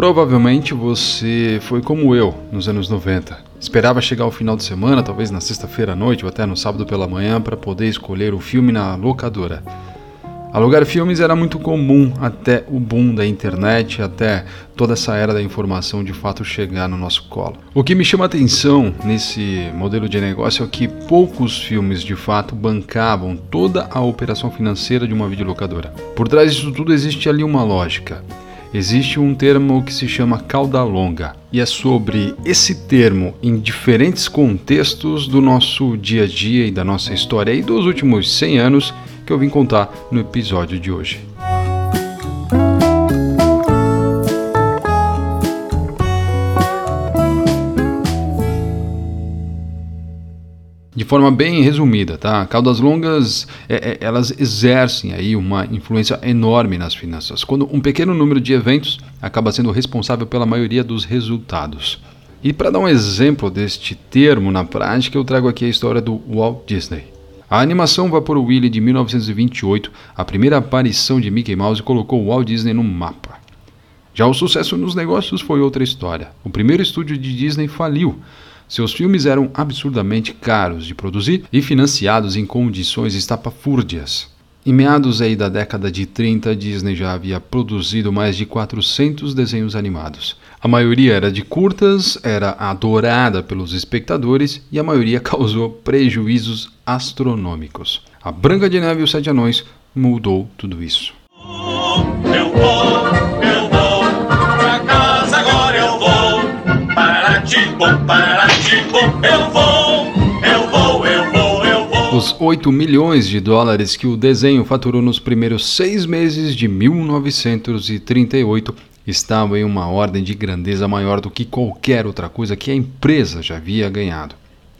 Provavelmente você foi como eu nos anos 90. Esperava chegar ao final de semana, talvez na sexta-feira à noite ou até no sábado pela manhã, para poder escolher o filme na locadora. Alugar filmes era muito comum até o boom da internet, até toda essa era da informação de fato chegar no nosso colo. O que me chama atenção nesse modelo de negócio é que poucos filmes de fato bancavam toda a operação financeira de uma videolocadora. Por trás disso tudo existe ali uma lógica. Existe um termo que se chama cauda longa, e é sobre esse termo em diferentes contextos do nosso dia a dia e da nossa história e dos últimos 100 anos que eu vim contar no episódio de hoje. Forma bem resumida, tá? Caudas longas, é, é, elas exercem aí uma influência enorme nas finanças, quando um pequeno número de eventos acaba sendo responsável pela maioria dos resultados. E para dar um exemplo deste termo na prática, eu trago aqui a história do Walt Disney. A animação Vapor Willie de 1928, a primeira aparição de Mickey Mouse, colocou Walt Disney no mapa. Já o sucesso nos negócios foi outra história. O primeiro estúdio de Disney faliu. Seus filmes eram absurdamente caros de produzir e financiados em condições estapafúrdias. Em meados aí da década de 30, Disney já havia produzido mais de 400 desenhos animados. A maioria era de curtas, era adorada pelos espectadores e a maioria causou prejuízos astronômicos. A Branca de Neve e os Sete Anões mudou tudo isso. Eu 8 milhões de dólares que o desenho faturou nos primeiros seis meses de 1938 estavam em uma ordem de grandeza maior do que qualquer outra coisa que a empresa já havia ganhado.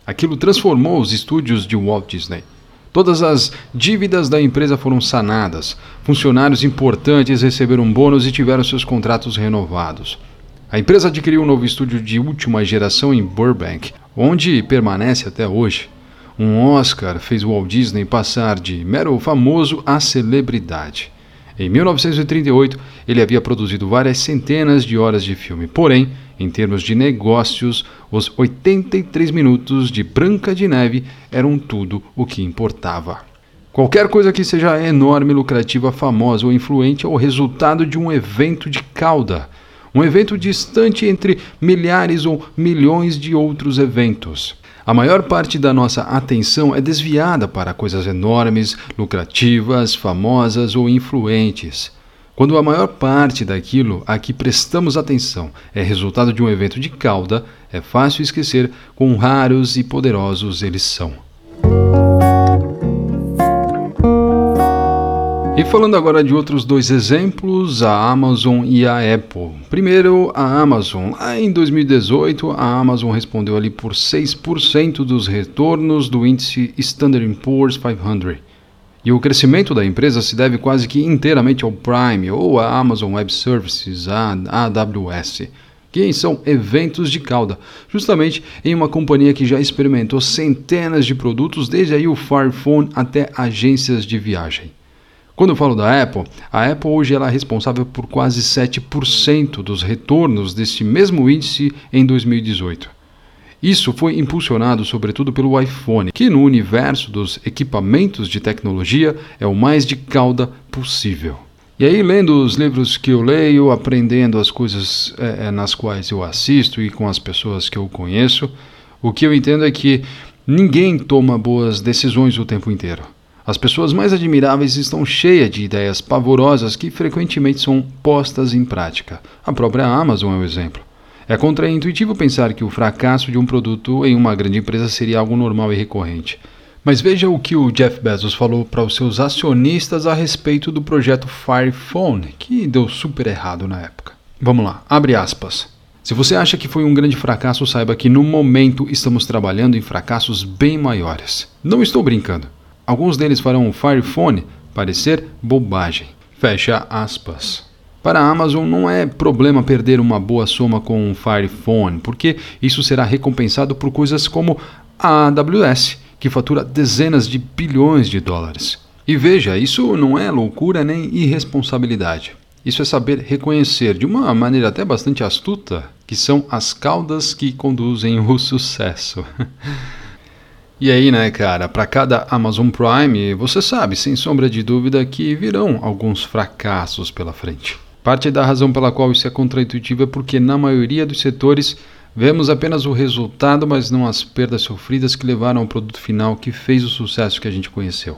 Aquilo transformou os estúdios de Walt Disney. Todas as dívidas da empresa foram sanadas, funcionários importantes receberam bônus e tiveram seus contratos renovados. A empresa adquiriu um novo estúdio de última geração em Burbank, onde permanece até hoje. Um Oscar fez Walt Disney passar de mero famoso a celebridade. Em 1938, ele havia produzido várias centenas de horas de filme, porém, em termos de negócios, os 83 minutos de Branca de Neve eram tudo o que importava. Qualquer coisa que seja enorme, lucrativa, famosa ou influente é o resultado de um evento de cauda, um evento distante entre milhares ou milhões de outros eventos. A maior parte da nossa atenção é desviada para coisas enormes, lucrativas, famosas ou influentes. Quando a maior parte daquilo a que prestamos atenção é resultado de um evento de cauda, é fácil esquecer quão raros e poderosos eles são. E falando agora de outros dois exemplos, a Amazon e a Apple. Primeiro, a Amazon. Em 2018, a Amazon respondeu ali por 6% dos retornos do índice Standard Poor's 500. E o crescimento da empresa se deve quase que inteiramente ao Prime ou à Amazon Web Services, a AWS, que são eventos de cauda, justamente em uma companhia que já experimentou centenas de produtos, desde aí o Fire Phone até agências de viagem. Quando eu falo da Apple, a Apple hoje ela é responsável por quase 7% dos retornos deste mesmo índice em 2018. Isso foi impulsionado sobretudo pelo iPhone, que no universo dos equipamentos de tecnologia é o mais de cauda possível. E aí, lendo os livros que eu leio, aprendendo as coisas é, nas quais eu assisto e com as pessoas que eu conheço, o que eu entendo é que ninguém toma boas decisões o tempo inteiro. As pessoas mais admiráveis estão cheias de ideias pavorosas que frequentemente são postas em prática. A própria Amazon é um exemplo. É contraintuitivo pensar que o fracasso de um produto em uma grande empresa seria algo normal e recorrente. Mas veja o que o Jeff Bezos falou para os seus acionistas a respeito do projeto Fire Phone, que deu super errado na época. Vamos lá, abre aspas. Se você acha que foi um grande fracasso, saiba que no momento estamos trabalhando em fracassos bem maiores. Não estou brincando. Alguns deles farão o Fire Phone parecer bobagem. Fecha aspas. Para a Amazon não é problema perder uma boa soma com um Fire Phone, porque isso será recompensado por coisas como a AWS, que fatura dezenas de bilhões de dólares. E veja, isso não é loucura nem irresponsabilidade. Isso é saber reconhecer, de uma maneira até bastante astuta, que são as caudas que conduzem o sucesso. E aí, né, cara, para cada Amazon Prime, você sabe, sem sombra de dúvida, que virão alguns fracassos pela frente. Parte da razão pela qual isso é contraintuitivo é porque, na maioria dos setores, vemos apenas o resultado, mas não as perdas sofridas que levaram ao produto final que fez o sucesso que a gente conheceu.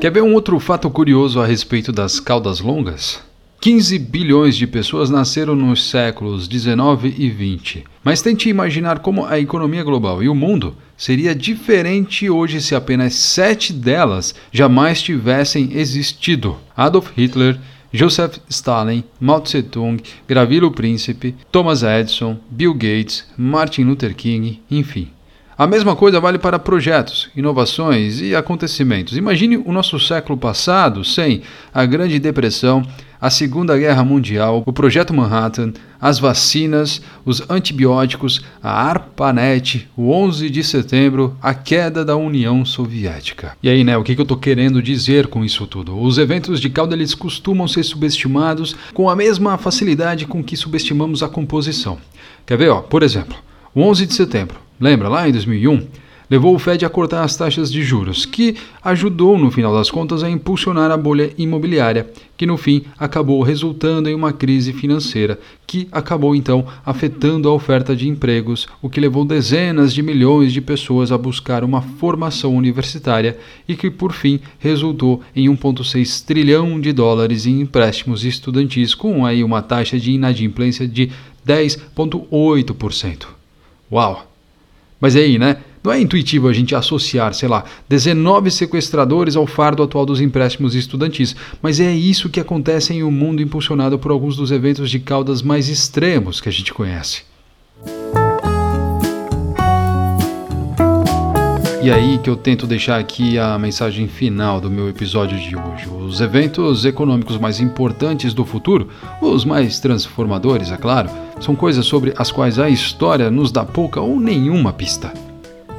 Quer ver um outro fato curioso a respeito das caudas longas? 15 bilhões de pessoas nasceram nos séculos 19 e 20. Mas tente imaginar como a economia global e o mundo seria diferente hoje se apenas sete delas jamais tivessem existido. Adolf Hitler, Joseph Stalin, Mao Tse-tung, Gravilo Príncipe, Thomas Edison, Bill Gates, Martin Luther King, enfim. A mesma coisa vale para projetos, inovações e acontecimentos. Imagine o nosso século passado sem a Grande Depressão, a Segunda Guerra Mundial, o Projeto Manhattan, as vacinas, os antibióticos, a ARPANET, o 11 de setembro, a queda da União Soviética. E aí, né, o que, eu estou querendo dizer com isso tudo? Os eventos de cauda eles costumam ser subestimados com a mesma facilidade com que subestimamos a composição. Quer ver, ó, por exemplo, o 11 de setembro, lembra lá em 2001? levou o Fed a cortar as taxas de juros, que ajudou, no final das contas, a impulsionar a bolha imobiliária, que no fim acabou resultando em uma crise financeira, que acabou então afetando a oferta de empregos, o que levou dezenas de milhões de pessoas a buscar uma formação universitária e que, por fim, resultou em 1,6 trilhão de dólares em empréstimos estudantis, com aí uma taxa de inadimplência de 10,8%. Uau! Mas aí, né? Não é intuitivo a gente associar, sei lá, 19 sequestradores ao fardo atual dos empréstimos estudantis, mas é isso que acontece em um mundo impulsionado por alguns dos eventos de caudas mais extremos que a gente conhece. E aí que eu tento deixar aqui a mensagem final do meu episódio de hoje. Os eventos econômicos mais importantes do futuro, os mais transformadores, é claro, são coisas sobre as quais a história nos dá pouca ou nenhuma pista.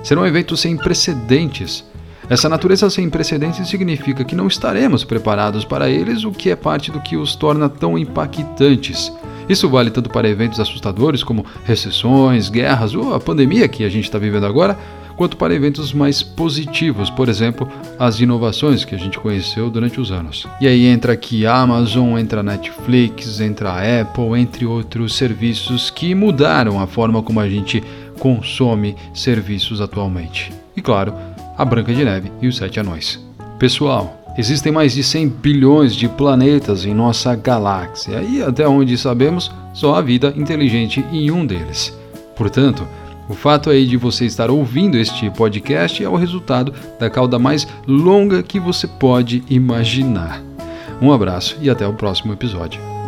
Serão eventos sem precedentes. Essa natureza sem precedentes significa que não estaremos preparados para eles, o que é parte do que os torna tão impactantes. Isso vale tanto para eventos assustadores como recessões, guerras ou a pandemia que a gente está vivendo agora, quanto para eventos mais positivos, por exemplo, as inovações que a gente conheceu durante os anos. E aí entra aqui a Amazon, entra a Netflix, entra a Apple, entre outros serviços que mudaram a forma como a gente consome serviços atualmente. E claro, a Branca de Neve e os Sete Anões. Pessoal, existem mais de 100 bilhões de planetas em nossa galáxia e até onde sabemos, só há vida inteligente em um deles. Portanto, o fato aí de você estar ouvindo este podcast é o resultado da cauda mais longa que você pode imaginar. Um abraço e até o próximo episódio.